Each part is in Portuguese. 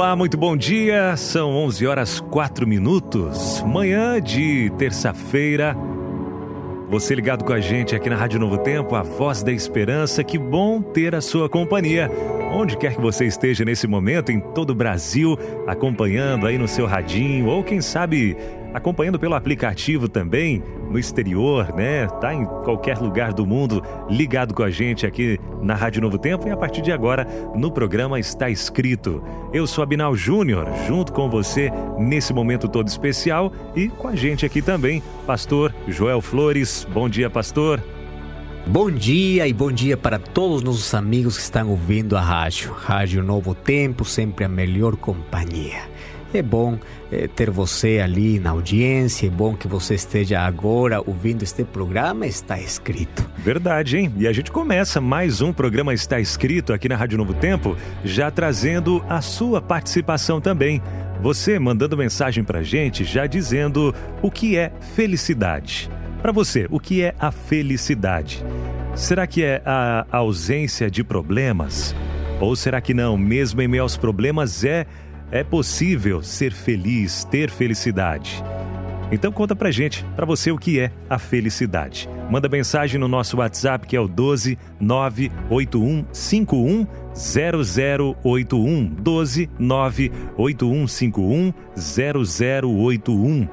Olá, muito bom dia. São 11 horas 4 minutos. Manhã de terça-feira. Você ligado com a gente aqui na Rádio Novo Tempo, a voz da esperança. Que bom ter a sua companhia. Onde quer que você esteja nesse momento, em todo o Brasil, acompanhando aí no seu radinho, ou quem sabe acompanhando pelo aplicativo também, no exterior, né? Tá em qualquer lugar do mundo ligado com a gente aqui na Rádio Novo Tempo e a partir de agora no programa está escrito. Eu sou Abinal Júnior, junto com você nesse momento todo especial e com a gente aqui também, pastor Joel Flores. Bom dia, pastor. Bom dia e bom dia para todos os nossos amigos que estão ouvindo a rádio. Rádio Novo Tempo, sempre a melhor companhia. É bom é, ter você ali na audiência, é bom que você esteja agora ouvindo este programa Está Escrito. Verdade, hein? E a gente começa mais um programa Está Escrito aqui na Rádio Novo Tempo, já trazendo a sua participação também. Você mandando mensagem pra gente já dizendo o que é felicidade. Para você, o que é a felicidade? Será que é a ausência de problemas? Ou será que não, mesmo em meio aos problemas, é é possível ser feliz, ter felicidade? Então conta pra gente, pra você o que é a felicidade. Manda mensagem no nosso WhatsApp que é o 12 98151 0081 12 98151 0081.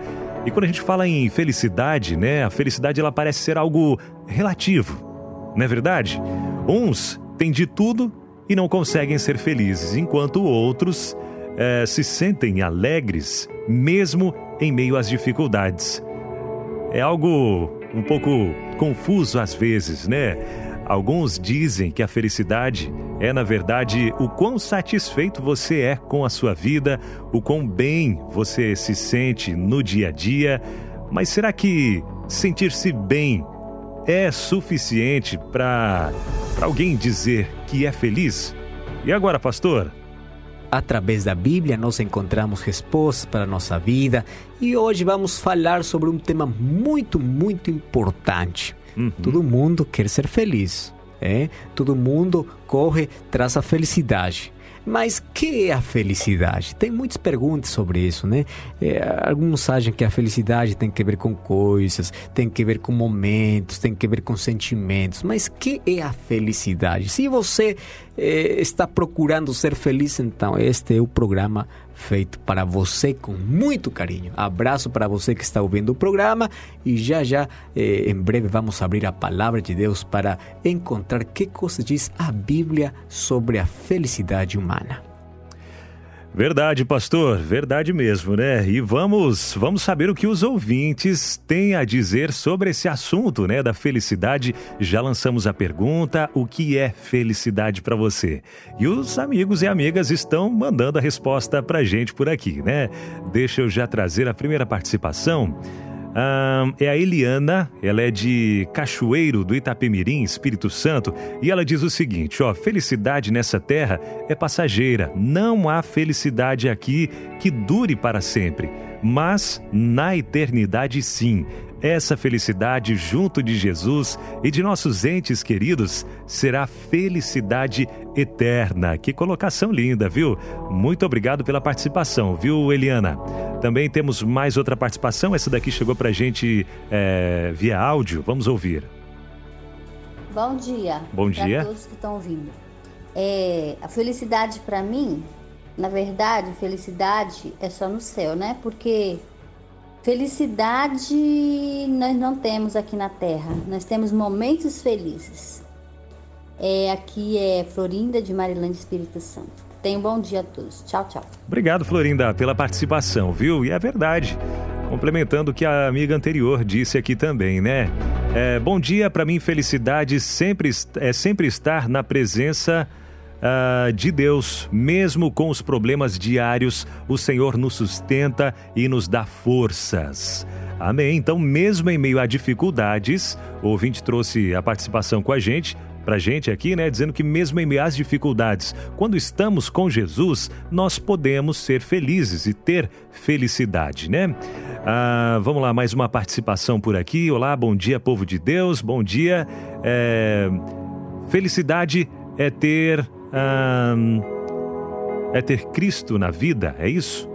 E quando a gente fala em felicidade, né, a felicidade ela parece ser algo relativo. Não é verdade? Uns têm de tudo e não conseguem ser felizes, enquanto outros eh, se sentem alegres mesmo em meio às dificuldades. É algo um pouco confuso às vezes, né? Alguns dizem que a felicidade é, na verdade, o quão satisfeito você é com a sua vida, o quão bem você se sente no dia a dia. Mas será que sentir-se bem é suficiente para alguém dizer que é feliz? E agora, pastor? Através da Bíblia nós encontramos respostas para a nossa vida e hoje vamos falar sobre um tema muito, muito importante. Uhum. Todo mundo quer ser feliz, é? Todo mundo corre tras a felicidade. Mas que é a felicidade? Tem muitas perguntas sobre isso, né? É, alguns acham que a felicidade tem que ver com coisas, tem que ver com momentos, tem que ver com sentimentos. Mas que é a felicidade? Se você é, está procurando ser feliz, então este é o programa feito para você com muito carinho. Abraço para você que está ouvindo o programa e já já, eh, em breve, vamos abrir a palavra de Deus para encontrar que coisa diz a Bíblia sobre a felicidade humana. Verdade, pastor, verdade mesmo, né? E vamos, vamos saber o que os ouvintes têm a dizer sobre esse assunto, né, da felicidade. Já lançamos a pergunta: o que é felicidade para você? E os amigos e amigas estão mandando a resposta pra gente por aqui, né? Deixa eu já trazer a primeira participação é a Eliana, ela é de Cachoeiro do Itapemirim, Espírito Santo, e ela diz o seguinte: ó, felicidade nessa terra é passageira, não há felicidade aqui que dure para sempre, mas na eternidade sim. Essa felicidade junto de Jesus e de nossos entes queridos será felicidade eterna. Que colocação linda, viu? Muito obrigado pela participação, viu, Eliana? Também temos mais outra participação. Essa daqui chegou pra gente é, via áudio. Vamos ouvir. Bom dia. Bom dia. Para todos que estão ouvindo. É, a felicidade para mim, na verdade, felicidade é só no céu, né? Porque Felicidade nós não temos aqui na Terra, nós temos momentos felizes. É, aqui é Florinda de Marilândia, Espírito Santo. Tenha um bom dia a todos. Tchau, tchau. Obrigado, Florinda, pela participação, viu? E é verdade. Complementando o que a amiga anterior disse aqui também, né? É, bom dia, para mim, felicidade sempre, é sempre estar na presença uh, de Deus, mesmo com os problemas diários, o Senhor nos sustenta e nos dá forças. Amém. Então, mesmo em meio a dificuldades, o ouvinte trouxe a participação com a gente para gente aqui, né, dizendo que mesmo em meio às dificuldades, quando estamos com Jesus, nós podemos ser felizes e ter felicidade, né? Ah, vamos lá, mais uma participação por aqui. Olá, bom dia, povo de Deus, bom dia. É... Felicidade é ter é ter Cristo na vida, é isso?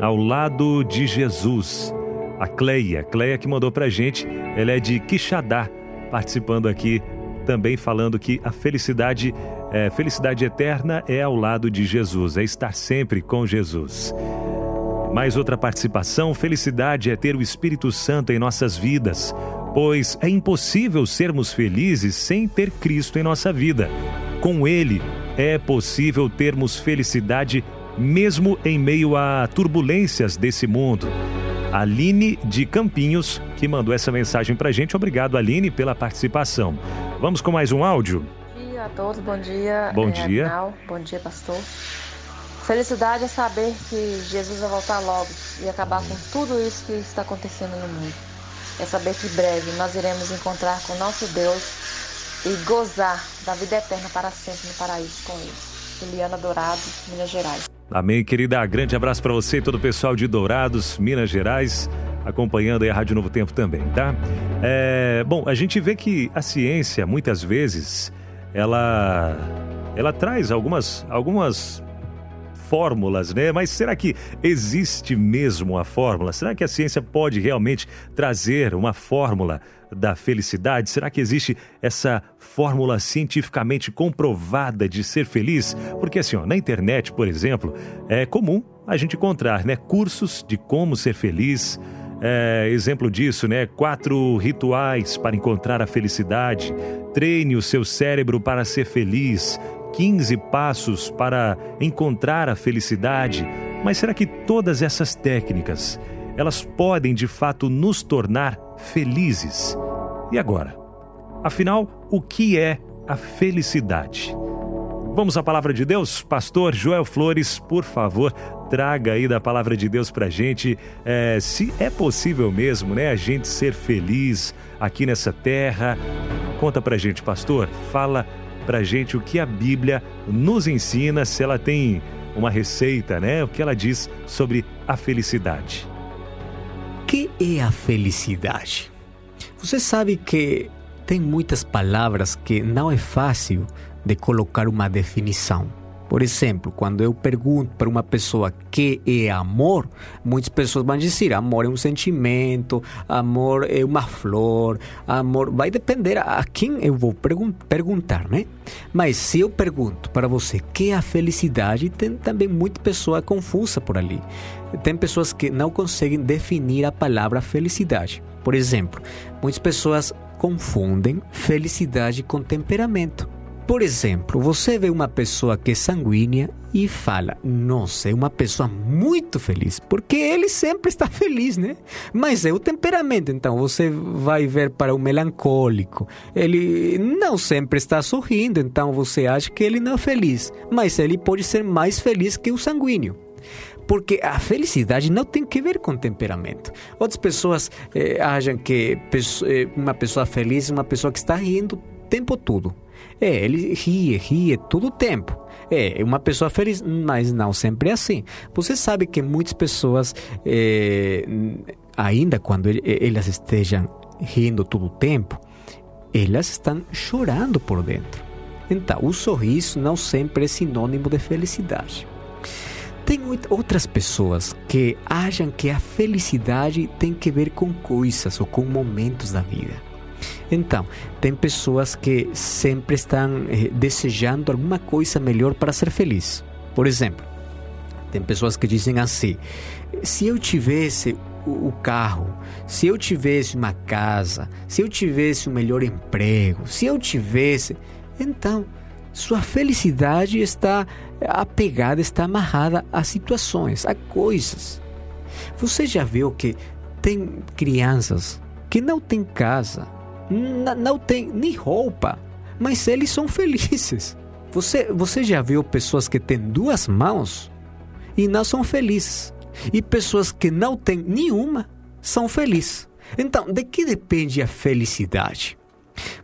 Ao lado de Jesus. A Cleia, Cleia que mandou pra gente, ela é de Quixadá, participando aqui também falando que a felicidade, é, felicidade eterna é ao lado de Jesus, é estar sempre com Jesus. Mais outra participação: felicidade é ter o Espírito Santo em nossas vidas, pois é impossível sermos felizes sem ter Cristo em nossa vida. Com Ele é possível termos felicidade mesmo em meio a turbulências desse mundo. Aline de Campinhos, que mandou essa mensagem para gente. Obrigado, Aline, pela participação. Vamos com mais um áudio? Bom dia a todos, bom dia. Bom é, dia. Bom dia, pastor. Felicidade é saber que Jesus vai voltar logo e acabar com tudo isso que está acontecendo no mundo. É saber que breve nós iremos encontrar com nosso Deus e gozar da vida eterna para sempre no paraíso com Ele. Juliana Dourado, Minas Gerais. Amém, querida. Grande abraço para você e todo o pessoal de Dourados, Minas Gerais acompanhando a Rádio Novo Tempo também, tá? É, bom, a gente vê que a ciência, muitas vezes, ela, ela traz algumas, algumas fórmulas, né? Mas será que existe mesmo a fórmula? Será que a ciência pode realmente trazer uma fórmula da felicidade? Será que existe essa fórmula cientificamente comprovada de ser feliz? Porque assim, ó, na internet, por exemplo, é comum a gente encontrar, né, cursos de como ser feliz, é, exemplo disso, né? Quatro rituais para encontrar a felicidade. Treine o seu cérebro para ser feliz. 15 passos para encontrar a felicidade. Mas será que todas essas técnicas, elas podem de fato nos tornar felizes? E agora? Afinal, o que é a felicidade? Vamos à palavra de Deus? Pastor Joel Flores, por favor, traga aí da palavra de Deus pra gente é, se é possível mesmo, né, a gente ser feliz aqui nessa terra. Conta pra gente, pastor, fala pra gente o que a Bíblia nos ensina, se ela tem uma receita, né, o que ela diz sobre a felicidade. Que é a felicidade? Você sabe que tem muitas palavras que não é fácil de colocar uma definição. Por exemplo, quando eu pergunto para uma pessoa que é amor, muitas pessoas vão dizer: amor é um sentimento, amor é uma flor, amor. Vai depender a quem eu vou pergun perguntar, né? Mas se eu pergunto para você que é a felicidade, tem também muita pessoa confusa por ali. Tem pessoas que não conseguem definir a palavra felicidade. Por exemplo, muitas pessoas confundem felicidade com temperamento. Por exemplo, você vê uma pessoa que é sanguínea e fala: Nossa, é uma pessoa muito feliz, porque ele sempre está feliz, né? Mas é o temperamento, então você vai ver para o melancólico. Ele não sempre está sorrindo, então você acha que ele não é feliz, mas ele pode ser mais feliz que o sanguíneo porque a felicidade não tem que ver com temperamento. Outras pessoas eh, acham que eh, uma pessoa feliz é uma pessoa que está rindo o tempo todo. É, ele ri, ri todo o tempo. É, uma pessoa feliz, mas não sempre é assim. Você sabe que muitas pessoas, é, ainda quando elas estejam rindo todo o tempo, elas estão chorando por dentro. Então, o sorriso não sempre é sinônimo de felicidade. Tem outras pessoas que acham que a felicidade tem que ver com coisas ou com momentos da vida. Então, tem pessoas que sempre estão eh, desejando alguma coisa melhor para ser feliz. Por exemplo, tem pessoas que dizem assim: se eu tivesse o carro, se eu tivesse uma casa, se eu tivesse um melhor emprego, se eu tivesse. Então, sua felicidade está apegada, está amarrada a situações, a coisas. Você já viu que tem crianças que não têm casa, não tem nem roupa, mas eles são felizes. Você, você já viu pessoas que têm duas mãos e não são felizes? E pessoas que não têm nenhuma são felizes. Então, de que depende a felicidade?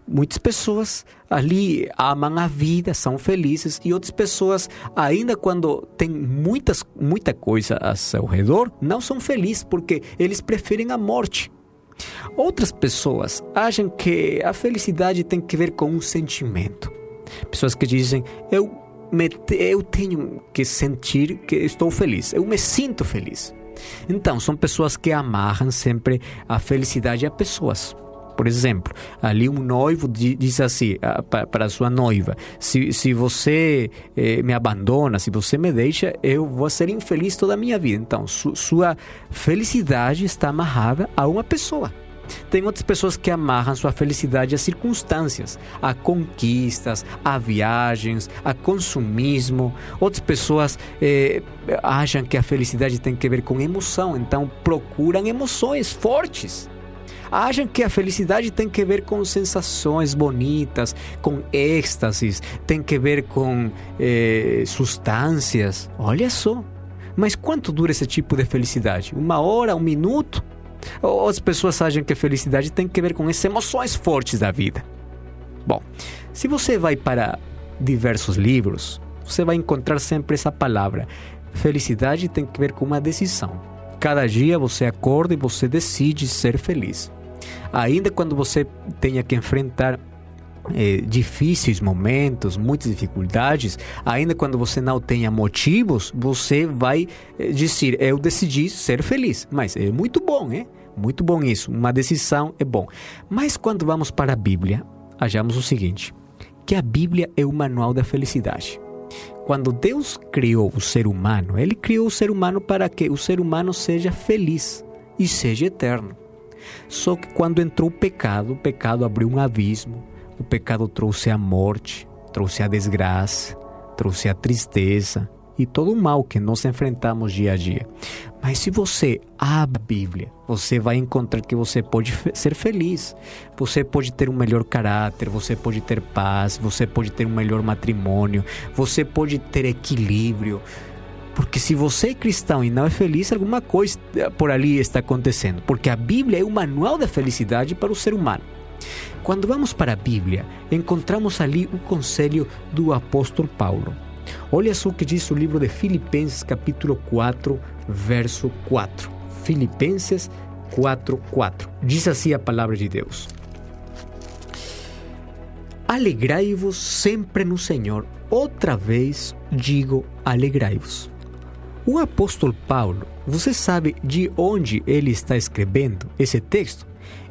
Muitas pessoas ali amam a vida, são felizes, e outras pessoas, ainda quando tem muitas, muita coisa a seu redor, não são felizes porque eles preferem a morte. Outras pessoas acham que a felicidade tem que ver com um sentimento. Pessoas que dizem, eu, me, eu tenho que sentir que estou feliz, eu me sinto feliz. Então, são pessoas que amarram sempre a felicidade a pessoas. Por exemplo, ali um noivo diz assim ah, para sua noiva: se, se você eh, me abandona, se você me deixa, eu vou ser infeliz toda a minha vida. Então, su, sua felicidade está amarrada a uma pessoa. Tem outras pessoas que amarram sua felicidade a circunstâncias, a conquistas, a viagens, a consumismo. Outras pessoas eh, acham que a felicidade tem que ver com emoção, então procuram emoções fortes acham que a felicidade tem que ver com sensações bonitas, com êxtases, tem que ver com eh, substâncias. Olha só. Mas quanto dura esse tipo de felicidade? Uma hora, um minuto? Ou as pessoas acham que a felicidade tem que ver com essas emoções fortes da vida? Bom, se você vai para diversos livros, você vai encontrar sempre essa palavra. Felicidade tem que ver com uma decisão. Cada dia você acorda e você decide ser feliz ainda quando você tenha que enfrentar é, difíceis momentos, muitas dificuldades, ainda quando você não tenha motivos, você vai é, dizer: Eu decidi ser feliz. Mas é muito bom, é? Muito bom isso. Uma decisão é bom. Mas quando vamos para a Bíblia, achamos o seguinte: que a Bíblia é o manual da felicidade. Quando Deus criou o ser humano, Ele criou o ser humano para que o ser humano seja feliz e seja eterno. Só que quando entrou o pecado, o pecado abriu um abismo, o pecado trouxe a morte, trouxe a desgraça, trouxe a tristeza e todo o mal que nós enfrentamos dia a dia. Mas se você abre a Bíblia, você vai encontrar que você pode ser feliz, você pode ter um melhor caráter, você pode ter paz, você pode ter um melhor matrimônio, você pode ter equilíbrio, porque se você é cristão e não é feliz, alguma coisa por ali está acontecendo. Porque a Bíblia é o manual da felicidade para o ser humano. Quando vamos para a Bíblia, encontramos ali o conselho do apóstolo Paulo. Olha só o que diz o livro de Filipenses, capítulo 4, verso 4. Filipenses 4, 4. Diz assim a palavra de Deus: Alegrai-vos sempre no Senhor. Outra vez digo: alegrai-vos. O apóstolo Paulo, você sabe de onde ele está escrevendo esse texto?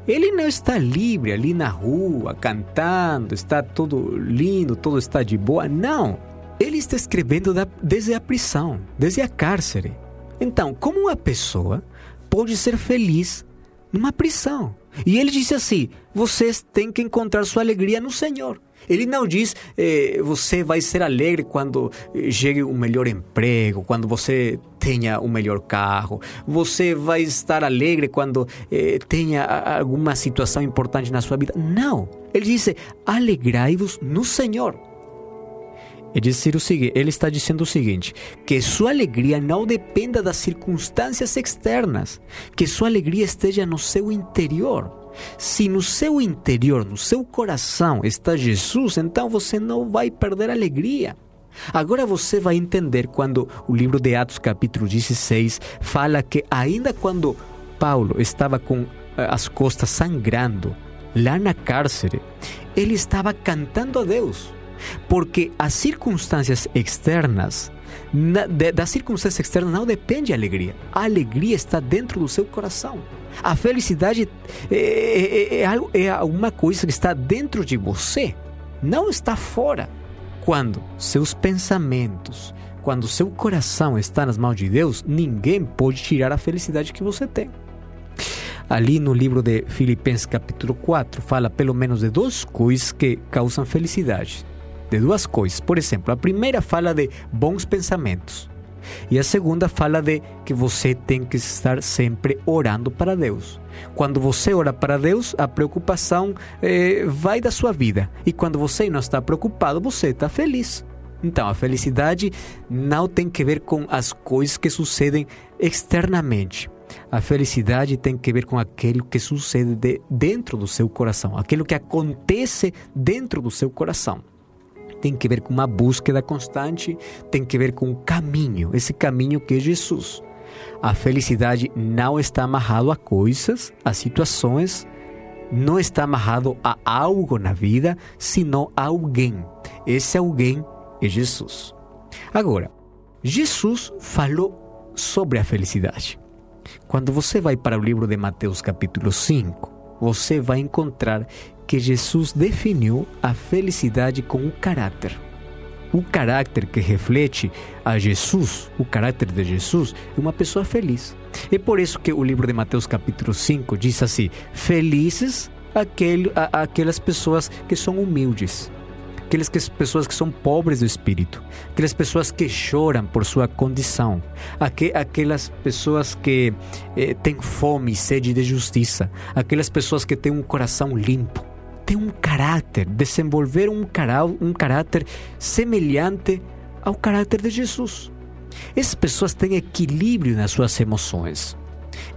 Ele não está livre ali na rua, cantando, está tudo lindo, tudo está de boa. Não. Ele está escrevendo da, desde a prisão, desde a cárcere. Então, como uma pessoa pode ser feliz numa prisão? E ele disse assim: vocês têm que encontrar sua alegria no Senhor. Ele não diz eh, você vai ser alegre quando eh, chegue um melhor emprego, quando você tenha um melhor carro. Você vai estar alegre quando eh, tenha alguma situação importante na sua vida. Não. Ele diz: alegrai-vos no Senhor. Ele está dizendo o seguinte: que sua alegria não dependa das circunstâncias externas, que sua alegria esteja no seu interior. Se no seu interior, no seu coração está Jesus, então você não vai perder alegria. Agora você vai entender quando o livro de Atos, capítulo 16, fala que, ainda quando Paulo estava com eh, as costas sangrando, lá na cárcere, ele estava cantando a Deus, porque as circunstâncias externas das circunstâncias externas não depende a alegria. A alegria está dentro do seu coração. A felicidade é, é, é, é, é alguma coisa que está dentro de você, não está fora. Quando seus pensamentos, quando seu coração está nas mãos de Deus, ninguém pode tirar a felicidade que você tem. Ali no livro de Filipenses, capítulo 4, fala pelo menos de duas coisas que causam felicidade. De duas coisas. Por exemplo, a primeira fala de bons pensamentos. E a segunda fala de que você tem que estar sempre orando para Deus. Quando você ora para Deus, a preocupação eh, vai da sua vida. E quando você não está preocupado, você está feliz. Então, a felicidade não tem que ver com as coisas que sucedem externamente. A felicidade tem que ver com aquilo que sucede de dentro do seu coração, aquilo que acontece dentro do seu coração. Tem que ver com uma búsqueda constante, tem que ver com um caminho, esse caminho que é Jesus. A felicidade não está amarrado a coisas, a situações, não está amarrado a algo na vida, senão a alguém. Esse alguém é Jesus. Agora, Jesus falou sobre a felicidade. Quando você vai para o livro de Mateus, capítulo 5, você vai encontrar que Jesus definiu a felicidade com o caráter. O caráter que reflete a Jesus, o caráter de Jesus, é uma pessoa feliz. É por isso que o livro de Mateus, capítulo 5, diz assim: Felizes aquele, aquelas pessoas que são humildes, aquelas que, pessoas que são pobres do espírito, aquelas pessoas que choram por sua condição, aquelas pessoas que eh, têm fome e sede de justiça, aquelas pessoas que têm um coração limpo, têm um caráter, desenvolver um, cará um caráter semelhante ao caráter de Jesus. Essas pessoas têm equilíbrio nas suas emoções.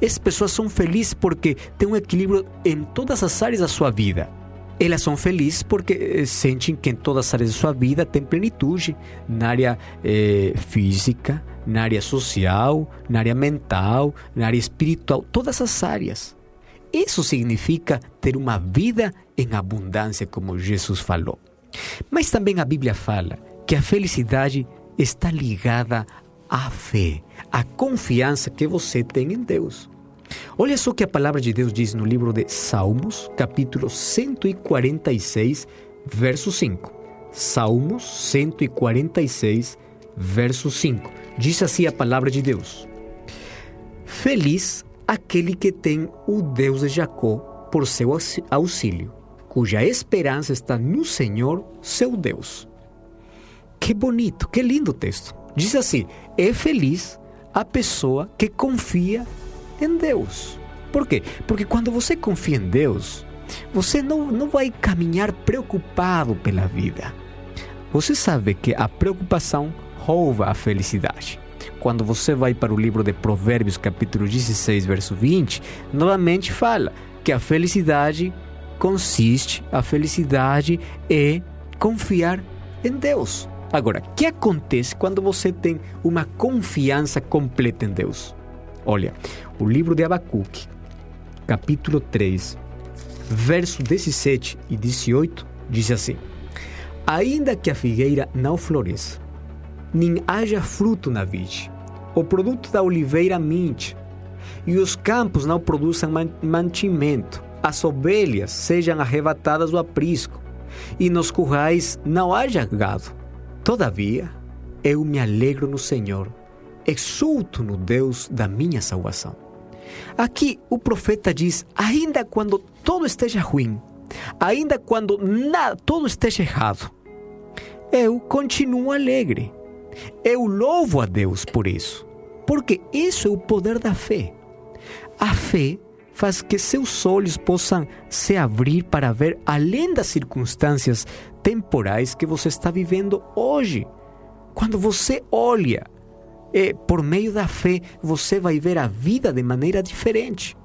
Essas pessoas são felizes porque têm um equilíbrio em todas as áreas da sua vida elas são felizes porque eh, sentem que em todas as áreas da sua vida tem plenitude na área eh, física, na área social, na área mental, na área espiritual, todas as áreas. Isso significa ter uma vida em abundância, como Jesus falou. Mas também a Bíblia fala que a felicidade está ligada à fé, à confiança que você tem em Deus. Olha só que a palavra de Deus diz no livro de Salmos, capítulo 146, verso 5. Salmos 146, verso 5. Diz assim a palavra de Deus: Feliz aquele que tem o Deus de Jacó por seu auxílio, cuja esperança está no Senhor, seu Deus. Que bonito, que lindo texto. Diz assim: é feliz a pessoa que confia em Deus. Por quê? Porque quando você confia em Deus, você não, não vai caminhar preocupado pela vida. Você sabe que a preocupação rouba a felicidade. Quando você vai para o livro de Provérbios, capítulo 16, verso 20, novamente fala que a felicidade consiste, a felicidade é confiar em Deus. Agora, o que acontece quando você tem uma confiança completa em Deus? Olha, o livro de Abacuque, capítulo 3, verso 17 e 18, diz assim: Ainda que a figueira não floresça, nem haja fruto na vide, o produto da oliveira minte, e os campos não produzam mantimento, as ovelhas sejam arrebatadas do aprisco, e nos currais não haja gado. Todavia, eu me alegro no Senhor exulto no Deus da minha salvação. Aqui o profeta diz: ainda quando tudo esteja ruim, ainda quando nada, tudo esteja errado, eu continuo alegre. Eu louvo a Deus por isso, porque isso é o poder da fé. A fé faz que seus olhos possam se abrir para ver além das circunstâncias temporais que você está vivendo hoje. Quando você olha e por meio da fé você vai ver a vida de maneira diferente.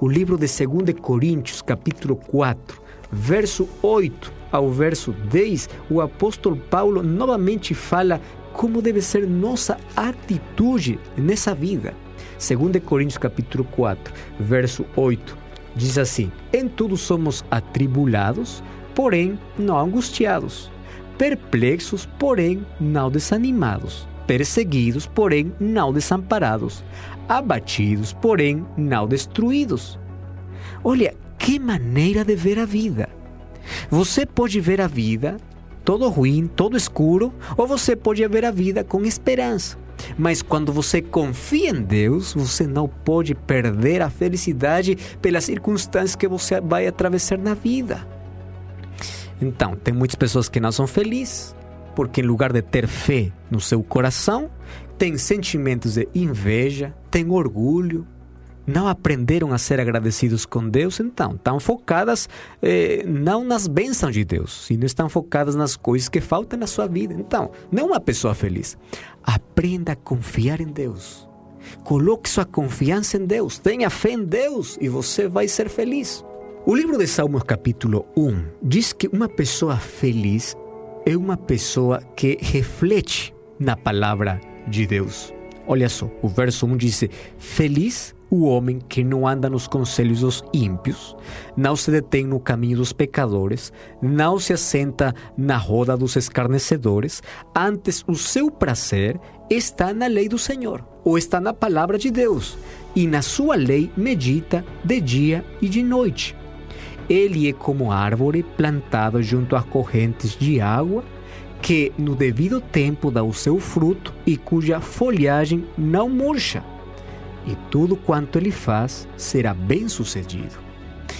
O livro de 2 Coríntios, capítulo 4, verso 8 ao verso 10, o apóstolo Paulo novamente fala como deve ser nossa atitude nessa vida. 2 Coríntios capítulo 4, verso 8, diz assim: Em tudo somos atribulados, porém não angustiados, perplexos, porém não desanimados perseguidos, porém não desamparados, abatidos, porém não destruídos. Olha, que maneira de ver a vida. Você pode ver a vida todo ruim, todo escuro, ou você pode ver a vida com esperança. Mas quando você confia em Deus, você não pode perder a felicidade pelas circunstâncias que você vai atravessar na vida. Então, tem muitas pessoas que não são felizes, porque em lugar de ter fé no seu coração, têm sentimentos de inveja, têm orgulho, não aprenderam a ser agradecidos com Deus, então estão focadas eh, não nas bênçãos de Deus, sino estão focadas nas coisas que faltam na sua vida. Então, não é uma pessoa feliz. Aprenda a confiar em Deus. Coloque sua confiança em Deus, tenha fé em Deus e você vai ser feliz. O livro de Salmos, capítulo 1, diz que uma pessoa feliz é uma pessoa que reflete na palavra de Deus. Olha só, o verso 1 diz: Feliz o homem que não anda nos conselhos dos ímpios, não se detém no caminho dos pecadores, não se assenta na roda dos escarnecedores, antes o seu prazer está na lei do Senhor, ou está na palavra de Deus, e na sua lei medita de dia e de noite. Ele é como árvore plantado junto a correntes de água, que no devido tempo dá o seu fruto e cuja folhagem não murcha e tudo quanto ele faz será bem sucedido.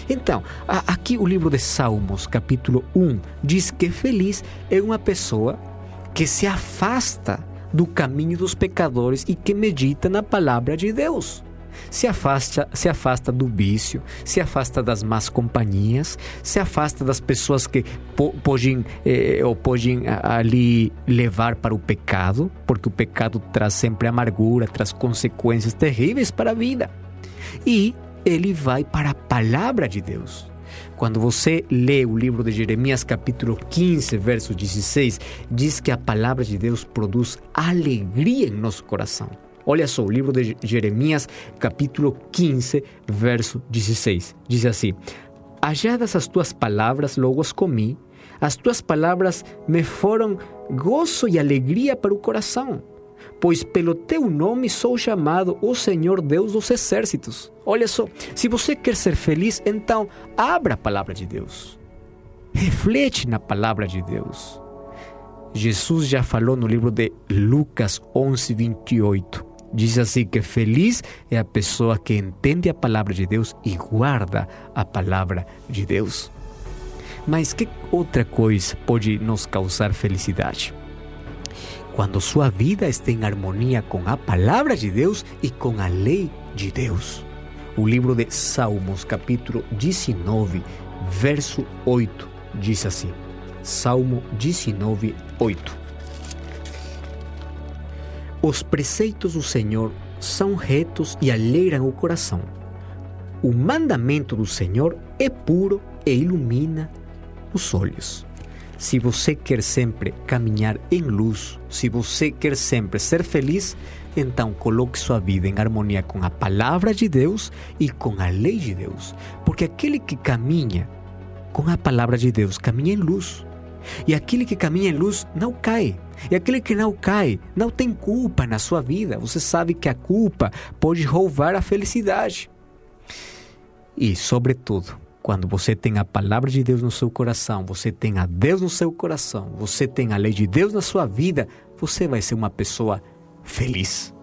Então, aqui o livro de Salmos, capítulo 1, diz que feliz é uma pessoa que se afasta do caminho dos pecadores e que medita na palavra de Deus se afasta, se afasta do vício, se afasta das más companhias, se afasta das pessoas que po podem eh, ou podem ali levar para o pecado, porque o pecado traz sempre amargura, traz consequências terríveis para a vida. E ele vai para a palavra de Deus. Quando você lê o livro de Jeremias, capítulo 15, verso 16, diz que a palavra de Deus produz alegria em nosso coração. Olha só, o livro de Jeremias, capítulo 15, verso 16. Diz assim: Halladas as tuas palavras, logo as comi, as tuas palavras me foram gozo e alegria para o coração, pois pelo teu nome sou chamado o Senhor Deus dos exércitos. Olha só, se você quer ser feliz, então abra a palavra de Deus. Reflete na palavra de Deus. Jesus já falou no livro de Lucas 11, 28. Diz assim que feliz é a pessoa que entende a palavra de Deus e guarda a palavra de Deus. Mas que outra coisa pode nos causar felicidade? Quando sua vida está em harmonia com a palavra de Deus e com a lei de Deus. O livro de Salmos, capítulo 19, verso 8, diz assim: Salmo 19, 8. Os preceitos do Senhor são retos e alegram o coração. O mandamento do Senhor é puro e ilumina os olhos. Se você quer sempre caminhar em luz, se você quer sempre ser feliz, então coloque sua vida em harmonia com a palavra de Deus e com a lei de Deus. Porque aquele que caminha com a palavra de Deus caminha em luz. E aquele que caminha em luz não cai. E aquele que não cai não tem culpa na sua vida. Você sabe que a culpa pode roubar a felicidade. E, sobretudo, quando você tem a palavra de Deus no seu coração, você tem a Deus no seu coração, você tem a lei de Deus na sua vida, você vai ser uma pessoa feliz.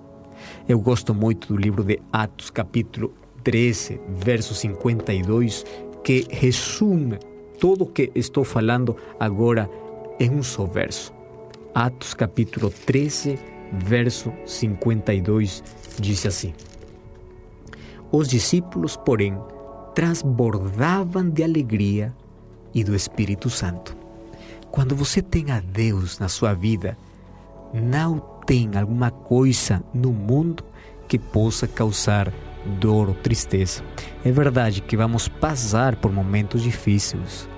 Eu gosto muito do livro de Atos, capítulo 13, verso 52, que resume tudo o que estou falando agora em um só verso. Atos capítulo 13, verso 52, diz assim: Os discípulos, porém, transbordavam de alegria e do Espírito Santo. Quando você tem a Deus na sua vida, não tem alguma coisa no mundo que possa causar dor ou tristeza. É verdade que vamos passar por momentos difíceis,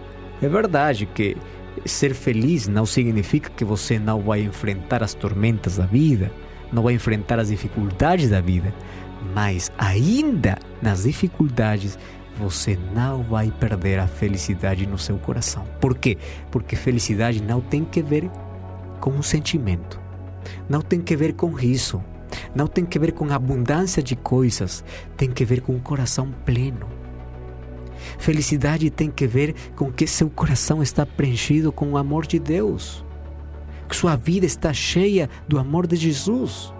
é verdade que ser feliz não significa que você não vai enfrentar as tormentas da vida, não vai enfrentar as dificuldades da vida, mas ainda nas dificuldades você não vai perder a felicidade no seu coração. Por quê? Porque felicidade não tem que ver com um sentimento, não tem que ver com riso, não tem que ver com abundância de coisas, tem que ver com um coração pleno Felicidade tem que ver com que seu coração está preenchido com o amor de Deus, que sua vida está cheia do amor de Jesus.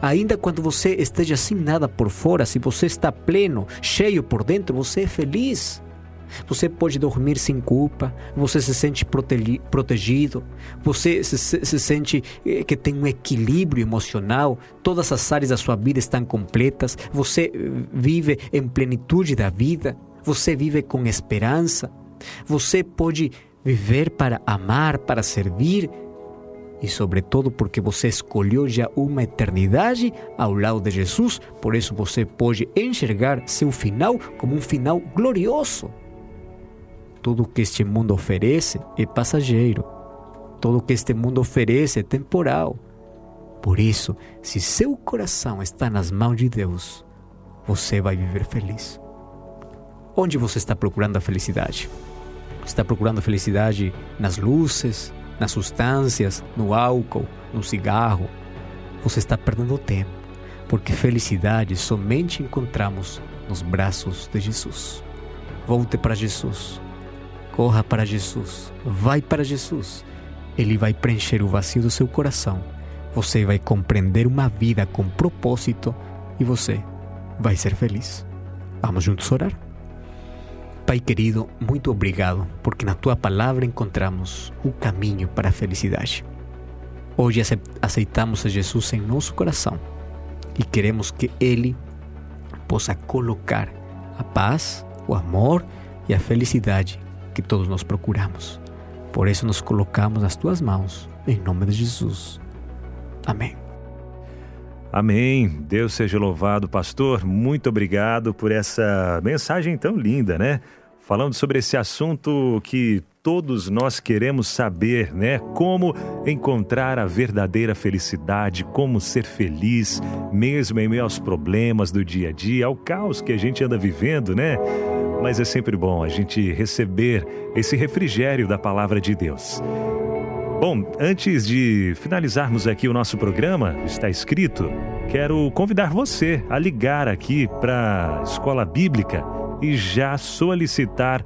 Ainda quando você esteja sem nada por fora, se você está pleno, cheio por dentro, você é feliz. Você pode dormir sem culpa, você se sente protegido, você se, se sente eh, que tem um equilíbrio emocional, todas as áreas da sua vida estão completas, você eh, vive em plenitude da vida, você vive com esperança, você pode viver para amar, para servir e, sobretudo, porque você escolheu já uma eternidade ao lado de Jesus, por isso você pode enxergar seu final como um final glorioso. Tudo que este mundo oferece é passageiro. Tudo que este mundo oferece é temporal. Por isso, se seu coração está nas mãos de Deus, você vai viver feliz. Onde você está procurando a felicidade? Está procurando felicidade nas luzes, nas substâncias, no álcool, no cigarro, você está perdendo tempo, porque felicidade somente encontramos nos braços de Jesus. Volte para Jesus, corra para Jesus, vai para Jesus. Ele vai preencher o vazio do seu coração. Você vai compreender uma vida com propósito e você vai ser feliz. Vamos juntos orar? Pai querido, muito obrigado, porque na tua palavra encontramos o caminho para a felicidade. Hoje aceitamos a Jesus em nosso coração e queremos que Ele possa colocar a paz, o amor e a felicidade que todos nós procuramos. Por isso nos colocamos nas tuas mãos, em nome de Jesus. Amém. Amém. Deus seja louvado, pastor. Muito obrigado por essa mensagem tão linda, né? Falando sobre esse assunto que todos nós queremos saber, né? Como encontrar a verdadeira felicidade, como ser feliz, mesmo em meio aos problemas do dia a dia, ao caos que a gente anda vivendo, né? Mas é sempre bom a gente receber esse refrigério da palavra de Deus. Bom, antes de finalizarmos aqui o nosso programa, está escrito, quero convidar você a ligar aqui para a Escola Bíblica e já solicitar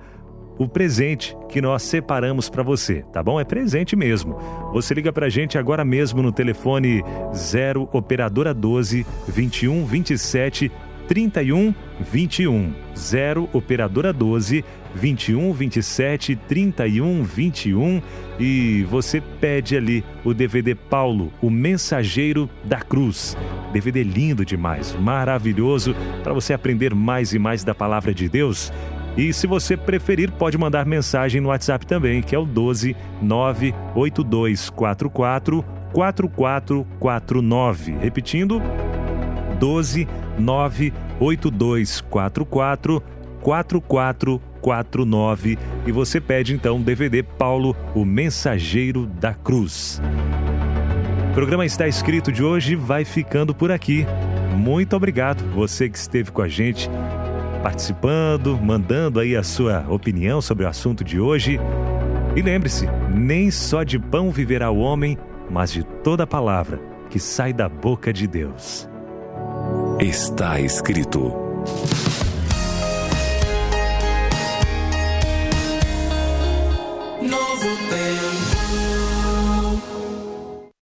o presente que nós separamos para você, tá bom? É presente mesmo. Você liga para a gente agora mesmo no telefone 0 operadora 12 21 27 31 21 0 operadora 12 21 27 31 21 e você pede ali o DVD Paulo, o Mensageiro da Cruz. DVD lindo demais, maravilhoso para você aprender mais e mais da palavra de Deus. E se você preferir, pode mandar mensagem no WhatsApp também, que é o 12 98244 4449. Repetindo, 12 98244 4449 e você pede então o DVD Paulo, o Mensageiro da Cruz. O programa está escrito de hoje vai ficando por aqui. Muito obrigado você que esteve com a gente participando, mandando aí a sua opinião sobre o assunto de hoje. E lembre-se, nem só de pão viverá o homem, mas de toda palavra que sai da boca de Deus. Está escrito.